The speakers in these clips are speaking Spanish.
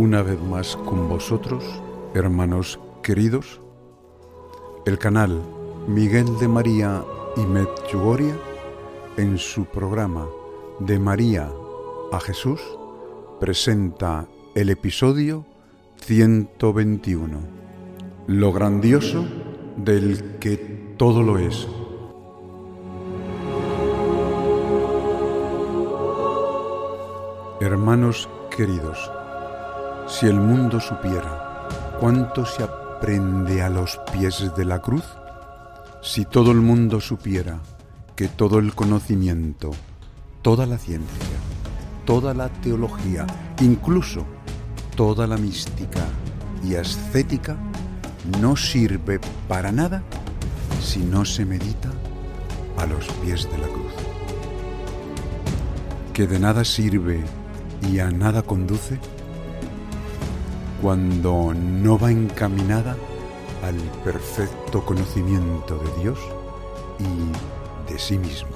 Una vez más con vosotros, hermanos queridos, el canal Miguel de María y Medjugorje en su programa De María a Jesús presenta el episodio 121, lo grandioso del que todo lo es. Hermanos queridos, si el mundo supiera cuánto se aprende a los pies de la cruz, si todo el mundo supiera que todo el conocimiento, toda la ciencia, toda la teología, incluso toda la mística y ascética, no sirve para nada si no se medita a los pies de la cruz. Que de nada sirve y a nada conduce cuando no va encaminada al perfecto conocimiento de Dios y de sí mismo.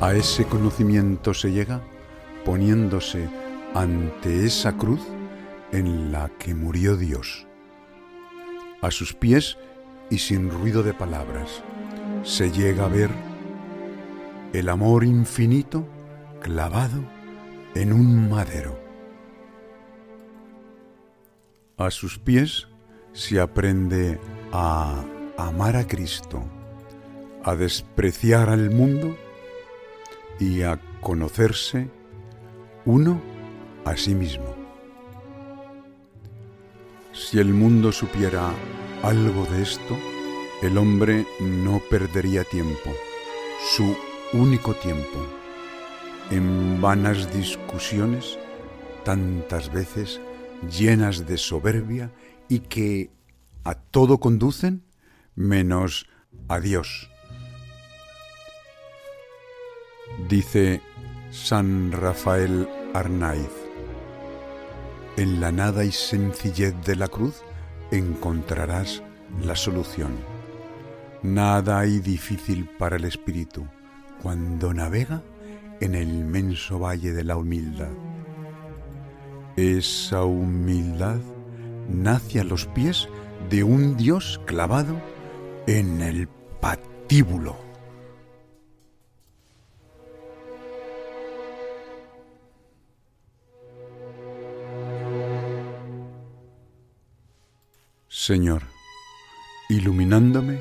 A ese conocimiento se llega poniéndose ante esa cruz en la que murió Dios. A sus pies y sin ruido de palabras se llega a ver el amor infinito clavado en un madero. A sus pies se aprende a amar a Cristo, a despreciar al mundo y a conocerse uno a sí mismo. Si el mundo supiera algo de esto, el hombre no perdería tiempo, su único tiempo, en vanas discusiones tantas veces llenas de soberbia y que a todo conducen menos a Dios. Dice San Rafael Arnaiz, en la nada y sencillez de la cruz encontrarás la solución. Nada hay difícil para el espíritu cuando navega en el inmenso valle de la humildad. Esa humildad nace a los pies de un Dios clavado en el patíbulo. Señor, iluminándome,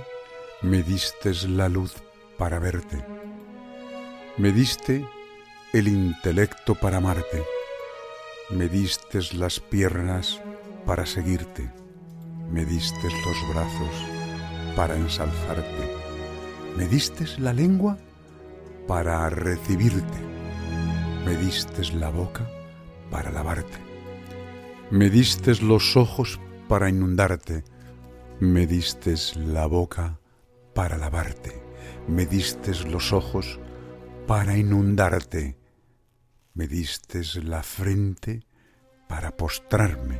me diste la luz para verte. Me diste el intelecto para amarte me distes las piernas para seguirte, me distes los brazos para ensalzarte, me distes la lengua para recibirte, me distes la boca para lavarte, me distes los ojos para inundarte, me distes la boca para lavarte, me distes los ojos para inundarte, me distes la frente para postrarme,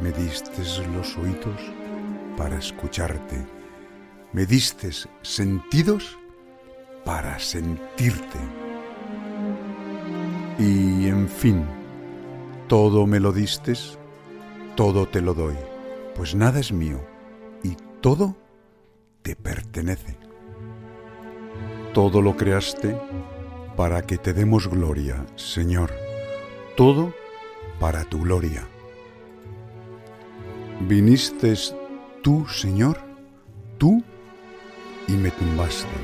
me distes los oídos para escucharte, me distes sentidos para sentirte. Y en fin, todo me lo distes, todo te lo doy, pues nada es mío y todo te pertenece. todo lo creaste para que te demos gloria, Señor, todo para tu gloria. Viniste tú, Señor, tú, y me tumbaste.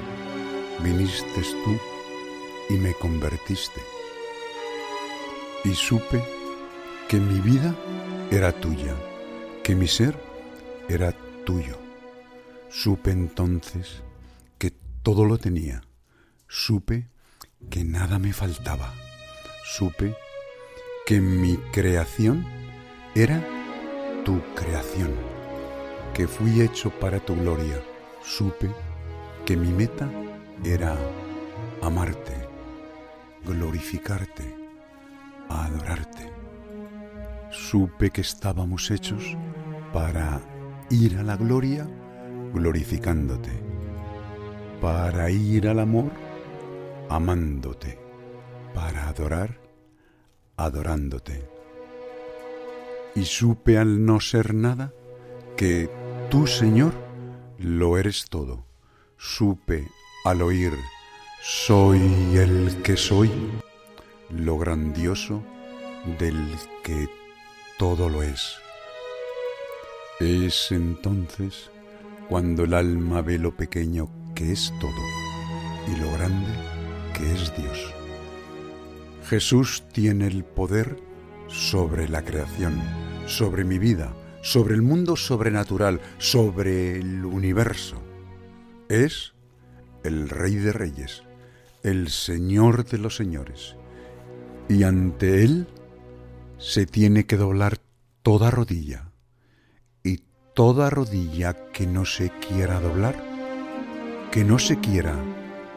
Viniste tú y me convertiste. Y supe que mi vida era tuya, que mi ser era tuyo. Supe entonces que todo lo tenía. Supe que nada me faltaba. Supe que mi creación era tu creación, que fui hecho para tu gloria. Supe que mi meta era amarte, glorificarte, adorarte. Supe que estábamos hechos para ir a la gloria glorificándote, para ir al amor amándote, para adorar adorándote. Y supe al no ser nada que tú, Señor, lo eres todo. Supe al oír soy el que soy, lo grandioso del que todo lo es. Es entonces cuando el alma ve lo pequeño que es todo y lo grande es Dios. Jesús tiene el poder sobre la creación, sobre mi vida, sobre el mundo sobrenatural, sobre el universo. Es el Rey de Reyes, el Señor de los Señores. Y ante Él se tiene que doblar toda rodilla. Y toda rodilla que no se quiera doblar, que no se quiera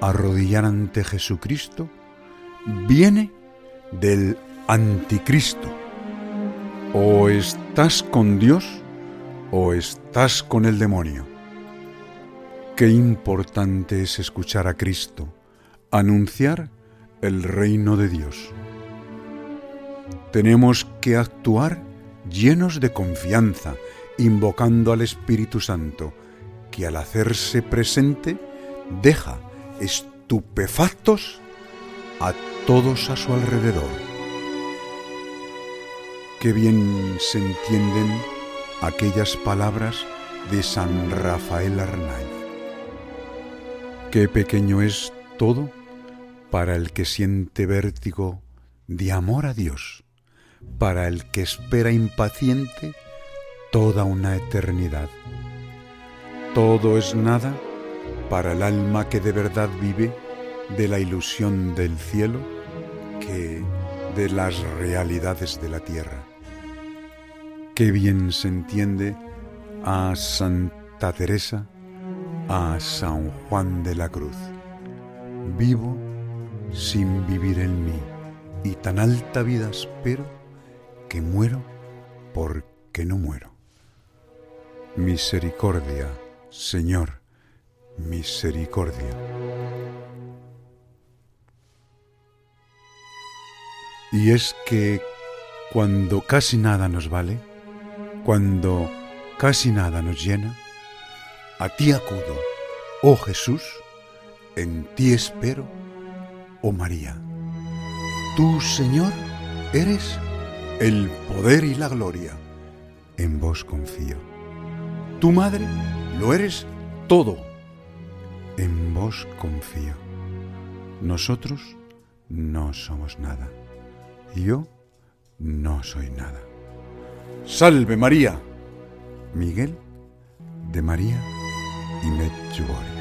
arrodillar ante Jesucristo, viene del anticristo. O estás con Dios o estás con el demonio. Qué importante es escuchar a Cristo, anunciar el reino de Dios. Tenemos que actuar llenos de confianza, invocando al Espíritu Santo, que al hacerse presente deja estupefactos a todos a su alrededor. Qué bien se entienden aquellas palabras de San Rafael Arnaiz. Qué pequeño es todo para el que siente vértigo de amor a Dios, para el que espera impaciente toda una eternidad. Todo es nada para el alma que de verdad vive de la ilusión del cielo que de las realidades de la tierra. Qué bien se entiende a Santa Teresa, a San Juan de la Cruz. Vivo sin vivir en mí y tan alta vida espero que muero porque no muero. Misericordia, Señor, misericordia. Y es que cuando casi nada nos vale, cuando casi nada nos llena, a ti acudo, oh Jesús, en ti espero, oh María. Tú, Señor, eres el poder y la gloria. En vos confío. Tu madre lo eres todo. En vos confío. Nosotros no somos nada yo no soy nada. Salve María. Miguel de María y Medjugorje.